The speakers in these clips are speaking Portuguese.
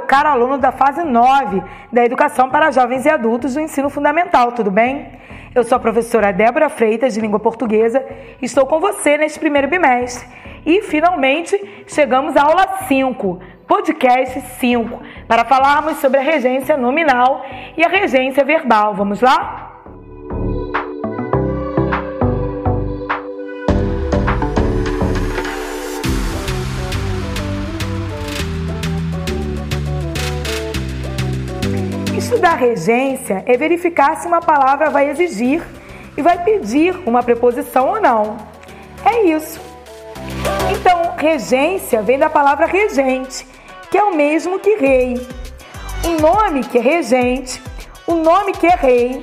caro aluno da fase 9 da Educação para Jovens e Adultos do Ensino Fundamental, tudo bem? Eu sou a professora Débora Freitas, de Língua Portuguesa, estou com você neste primeiro bimestre. E finalmente chegamos à aula 5, podcast 5, para falarmos sobre a regência nominal e a regência verbal. Vamos lá? Estudar regência é verificar se uma palavra vai exigir e vai pedir uma preposição ou não. É isso. Então, regência vem da palavra regente, que é o mesmo que rei. O nome que é regente, o nome que é rei.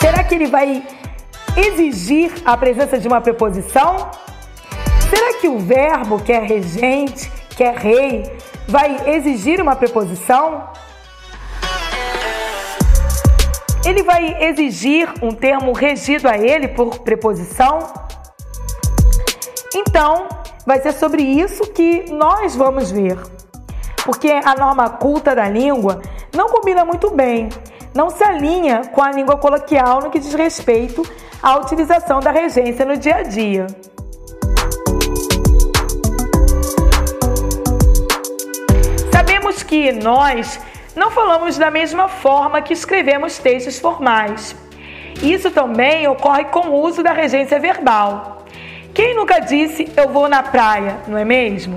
Será que ele vai exigir a presença de uma preposição? Será que o verbo que é regente, que é rei, vai exigir uma preposição? Ele vai exigir um termo regido a ele por preposição? Então, vai ser sobre isso que nós vamos ver. Porque a norma culta da língua não combina muito bem, não se alinha com a língua coloquial no que diz respeito à utilização da regência no dia a dia. Sabemos que nós não falamos da mesma forma que escrevemos textos formais. Isso também ocorre com o uso da regência verbal. Quem nunca disse eu vou na praia, não é mesmo?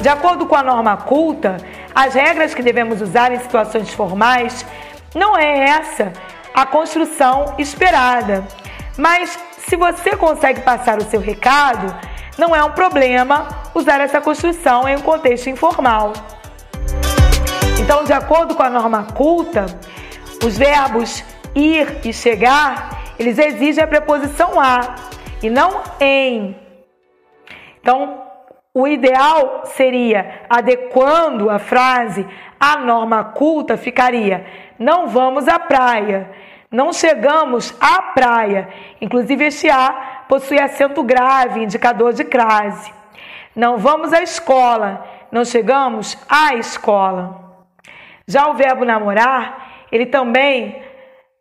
De acordo com a norma culta, as regras que devemos usar em situações formais não é essa a construção esperada. Mas se você consegue passar o seu recado, não é um problema usar essa construção em um contexto informal. Então, de acordo com a norma culta, os verbos ir e chegar, eles exigem a preposição a e não em. Então, o ideal seria, adequando a frase à norma culta, ficaria: não vamos à praia, não chegamos à praia. Inclusive, este A possui acento grave, indicador de crase. Não vamos à escola, não chegamos à escola. Já o verbo namorar, ele também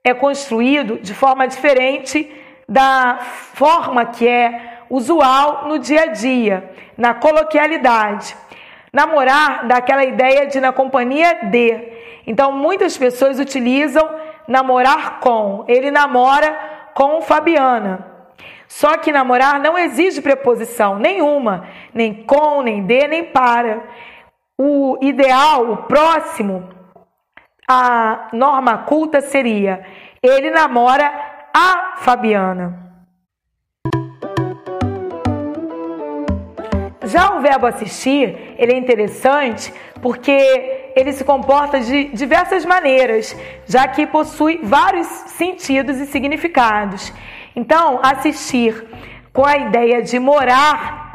é construído de forma diferente da forma que é usual no dia a dia, na coloquialidade. Namorar dá aquela ideia de na companhia de. Então muitas pessoas utilizam namorar com. Ele namora com Fabiana. Só que namorar não exige preposição nenhuma, nem com, nem de, nem para. O ideal, o próximo, a norma culta seria: ele namora a Fabiana. Já o verbo assistir, ele é interessante porque ele se comporta de diversas maneiras, já que possui vários sentidos e significados. Então, assistir com a ideia de morar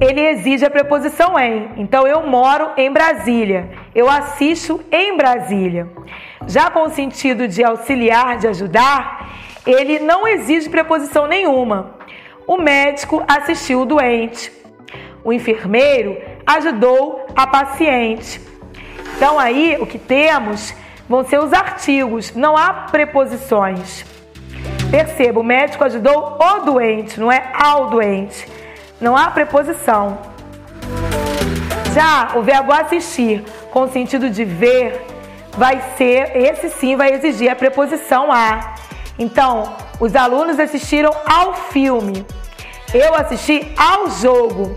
ele exige a preposição em. Então, eu moro em Brasília, eu assisto em Brasília. Já com o sentido de auxiliar, de ajudar, ele não exige preposição nenhuma. O médico assistiu o doente. O enfermeiro ajudou a paciente. Então, aí o que temos vão ser os artigos, não há preposições. Perceba, o médico ajudou o doente, não é ao doente. Não há preposição. Já o verbo assistir, com o sentido de ver, vai ser, esse sim vai exigir a preposição a. Então, os alunos assistiram ao filme. Eu assisti ao jogo.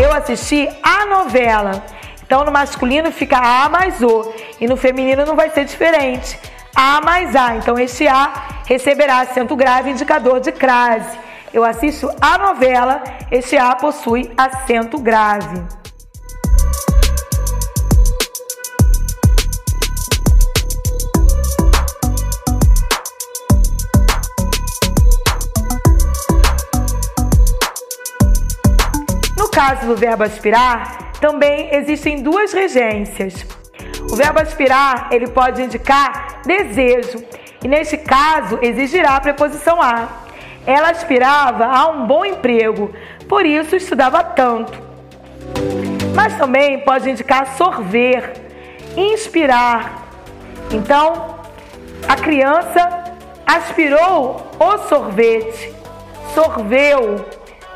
Eu assisti à novela. Então, no masculino fica a mais o e no feminino não vai ser diferente. A mais a. Então, este a receberá acento grave indicador de crase. Eu assisto a novela, este A possui acento grave. No caso do verbo aspirar, também existem duas regências. O verbo aspirar, ele pode indicar desejo, e neste caso exigirá a preposição a. Ela aspirava a um bom emprego, por isso estudava tanto. mas também pode indicar sorver, inspirar. Então, a criança aspirou o sorvete, sorveu,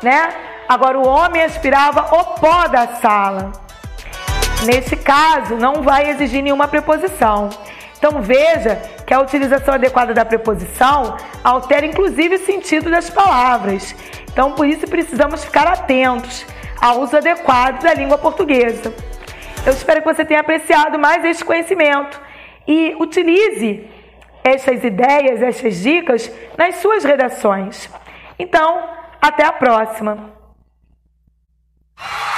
né? Agora o homem aspirava o pó da sala. Nesse caso, não vai exigir nenhuma preposição. Então veja que a utilização adequada da preposição altera inclusive o sentido das palavras. Então por isso precisamos ficar atentos ao uso adequado da língua portuguesa. Eu espero que você tenha apreciado mais este conhecimento e utilize estas ideias, estas dicas nas suas redações. Então, até a próxima! you